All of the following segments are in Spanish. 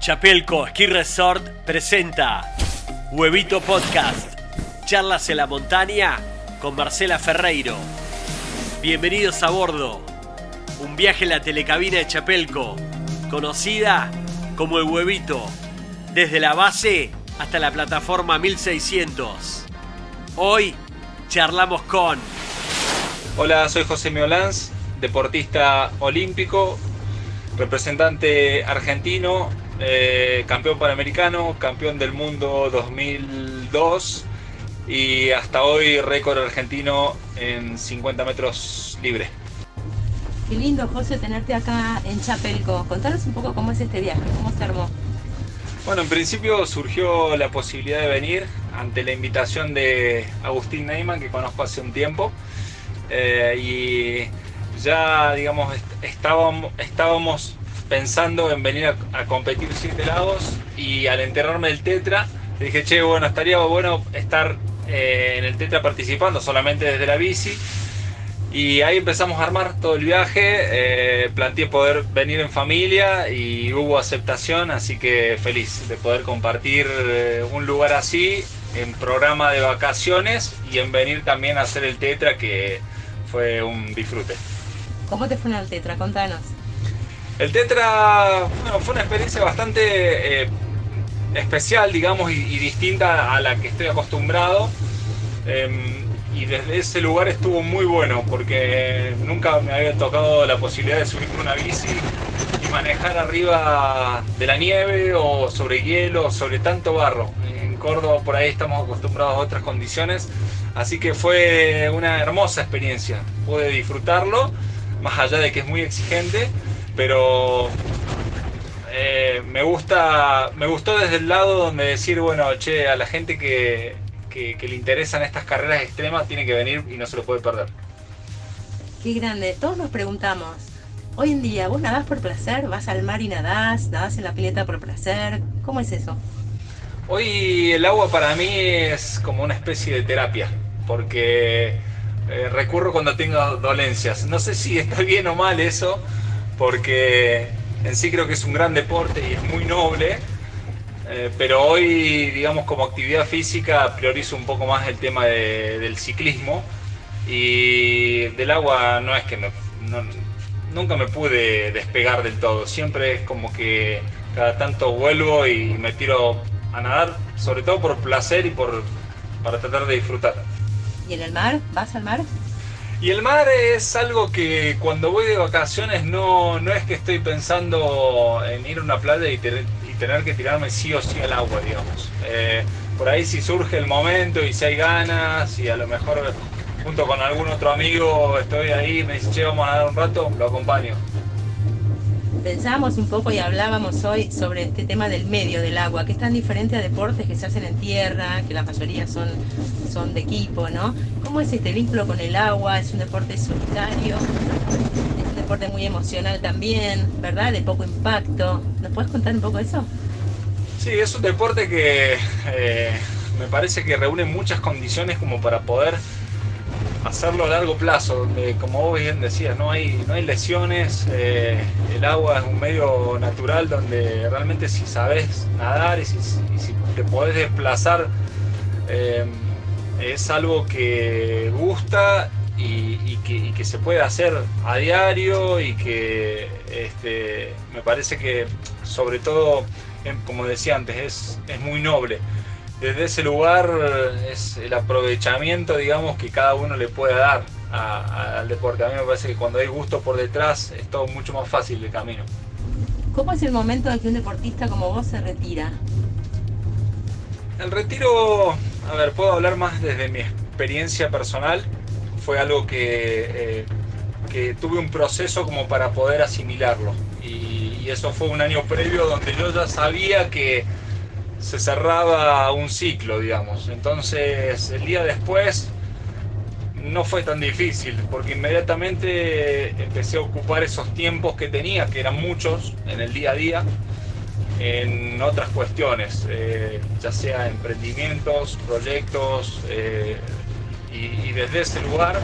Chapelco Ski Resort presenta Huevito Podcast. Charlas en la montaña con Marcela Ferreiro. Bienvenidos a bordo. Un viaje en la telecabina de Chapelco, conocida como el Huevito, desde la base hasta la plataforma 1600. Hoy charlamos con... Hola, soy José Miolans, deportista olímpico, representante argentino, eh, campeón panamericano, campeón del mundo 2002 y hasta hoy récord argentino en 50 metros libre. Qué lindo, José, tenerte acá en Chapelco. Contanos un poco cómo es este viaje, cómo se armó. Bueno, en principio surgió la posibilidad de venir ante la invitación de Agustín Neyman, que conozco hace un tiempo. Eh, y ya, digamos, estábamos, estábamos pensando en venir a, competir siete lagos y al enterrarme del Tetra, dije, che, bueno, estaría bueno estar eh, en el Tetra participando solamente desde la bici. Y ahí empezamos a armar todo el viaje, eh, planteé poder venir en familia y hubo aceptación, así que feliz de poder compartir eh, un lugar así en programa de vacaciones y en venir también a hacer el Tetra, que fue un disfrute. ¿Cómo te fue en el Tetra? Contanos. El Tetra fue una experiencia bastante eh, especial, digamos, y, distinta a la que estoy acostumbrado. Em, y desde ese lugar estuvo muy bueno porque nunca me había tocado la posibilidad de subir una bici y manejar arriba de la nieve o sobre hielo o sobre tanto barro. En Córdoba por ahí estamos acostumbrados a otras condiciones, así que fue una hermosa experiencia. Pude disfrutarlo, más allá de que es muy exigente, pero eh, me gusta, me gustó desde el lado donde decir, bueno, che, a la gente que, le interesan estas carreras extremas tiene que venir y no se lo puede perder. Qué grande. Todos nos preguntamos, hoy en día, ¿vos nadás por placer? ¿Vas al mar y nadás? ¿Nadás en la pileta por placer? ¿Cómo es eso? Hoy el agua para mí es como una especie de terapia, porque eh, recurro cuando tengo dolencias. No sé si está bien o mal eso, porque en sí creo que es un gran deporte y es muy noble, eh, pero hoy, digamos, como actividad física priorizo un poco más el tema del ciclismo y del agua no es que nunca me pude despegar del todo, siempre es como que cada tanto vuelvo y me tiro a nadar, sobre todo por placer y por, para tratar de disfrutar. ¿Y en el mar? ¿Vas al mar? Y el mar es algo que cuando voy de vacaciones no, no es que estoy pensando en ir a una playa y, tener que tirarme sí o sí al agua, digamos. Eh, por ahí si surge el momento y si hay ganas y a lo mejor junto con algún otro amigo estoy ahí y me dice, che, vamos a dar un rato, lo acompaño pensábamos un poco y hablábamos hoy sobre este tema del medio del agua, que es tan diferente a deportes que se hacen en tierra, que la mayoría son, son de equipo, ¿no? ¿Cómo es este vínculo con el agua? ¿Es un deporte solitario? ¿Es un deporte muy emocional también, verdad? De poco impacto. ¿Nos puedes contar un poco eso? Sí, es un deporte que eh, me parece que reúne muchas condiciones como para poder hacerlo a largo plazo, donde como vos bien decías, no hay, no hay lesiones, eh, el agua es un medio natural donde realmente si sabes nadar y si, te podés desplazar, eh, es algo que gusta y, que, se puede hacer a diario y que este, me parece que sobre todo, como decía antes, es, es muy noble desde ese lugar es el aprovechamiento, digamos, que cada uno le puede dar al deporte. A mí me parece que cuando hay gusto por detrás es todo mucho más fácil el camino. ¿Cómo es el momento en que un deportista como vos se retira? El retiro, a ver, puedo hablar más desde mi experiencia personal. Fue algo que, eh, tuve un proceso como para poder asimilarlo. y eso fue un año previo donde yo ya sabía que se cerraba un ciclo, digamos. Entonces el día después no fue tan difícil, porque inmediatamente empecé a ocupar esos tiempos que tenía, que eran muchos en el día a día, en otras cuestiones, eh, ya sea emprendimientos, proyectos, eh, y, desde ese lugar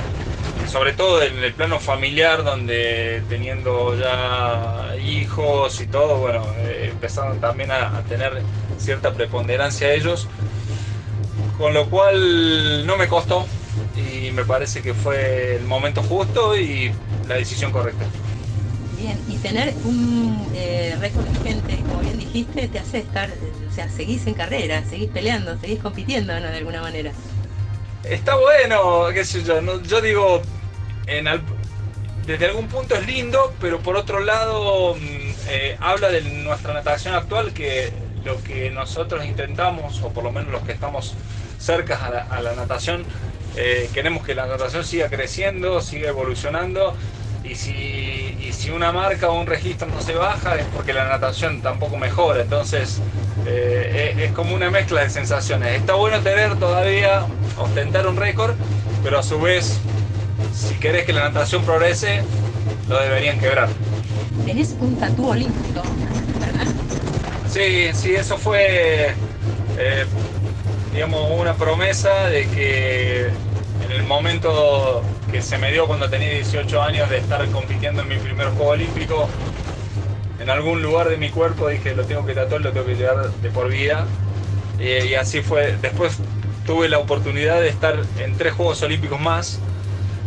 sobre todo en el plano familiar, donde teniendo ya hijos y todo, bueno, eh, empezaron también a, tener cierta preponderancia ellos, con lo cual no me costó y me parece que fue el momento justo y la decisión correcta. Bien, y tener un eh, récord gente, como bien dijiste, te hace estar, o sea, seguís en carrera, seguís peleando, seguís compitiendo ¿no? de alguna manera. Está bueno, qué sé yo, yo digo, desde algún punto es lindo, pero por otro lado mm, eh, habla de nuestra natación actual que lo que nosotros intentamos, o por lo menos los que estamos cerca a la, natación, eh, queremos que la natación siga creciendo, siga evolucionando. Y si, una marca o un registro no se baja es porque la natación tampoco mejora. Entonces eh, es, como una mezcla de sensaciones. Está bueno tener todavía, ostentar un récord, pero a su vez si querés que la natación progrese, lo deberían quebrar. Tenés un tatú olímpico. Sí, sí, eso fue, eh, digamos, una promesa de que en el momento que se me dio cuando tenía 18 años de estar compitiendo en mi primer Juego Olímpico, en algún lugar de mi cuerpo dije, lo tengo que tatuar, lo tengo que llevar de por vida. y así fue. Después tuve la oportunidad de estar en tres Juegos Olímpicos más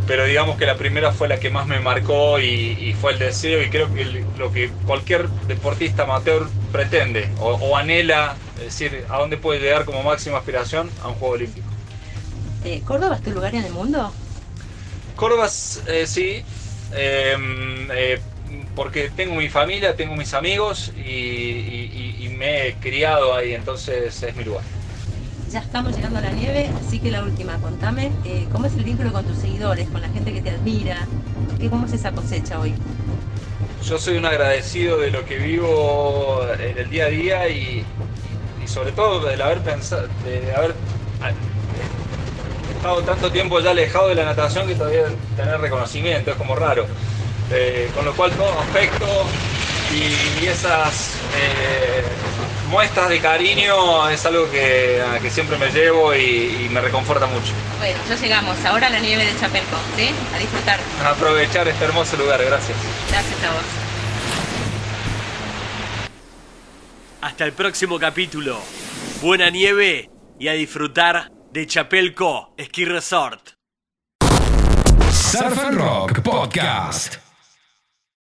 pero digamos que la primera fue la que más me marcó y, fue el deseo y creo que lo que cualquier deportista amateur pretende o, anhela, es decir, a dónde puede llegar como máxima aspiración a un Juego Olímpico. Eh, ¿Córdoba es tu lugar en el mundo? Córdoba eh, sí, em, eh, porque tengo mi familia, tengo mis amigos y me he criado ahí, entonces es mi lugar ya estamos llegando a la nieve, así que la última, contame, eh, ¿cómo es el vínculo con tus seguidores, con la gente que te admira? ¿Qué, ¿Cómo es esa cosecha hoy? Yo soy un agradecido de lo que vivo en el día a día y, sobre todo del haber pensado, de haber estado tanto tiempo ya alejado de la natación que todavía tener reconocimiento, es como raro. Eh, con lo cual todo afecto y, esas eh, muestras de cariño es algo que, que siempre me llevo y, me reconforta mucho. Bueno, ya llegamos. Ahora a la nieve de Chapelco, ¿sí? A disfrutar. A aprovechar este hermoso lugar, gracias. Gracias a vos. Hasta el próximo capítulo. Buena nieve y a disfrutar de Chapelco Ski Resort. Surf Rock Podcast.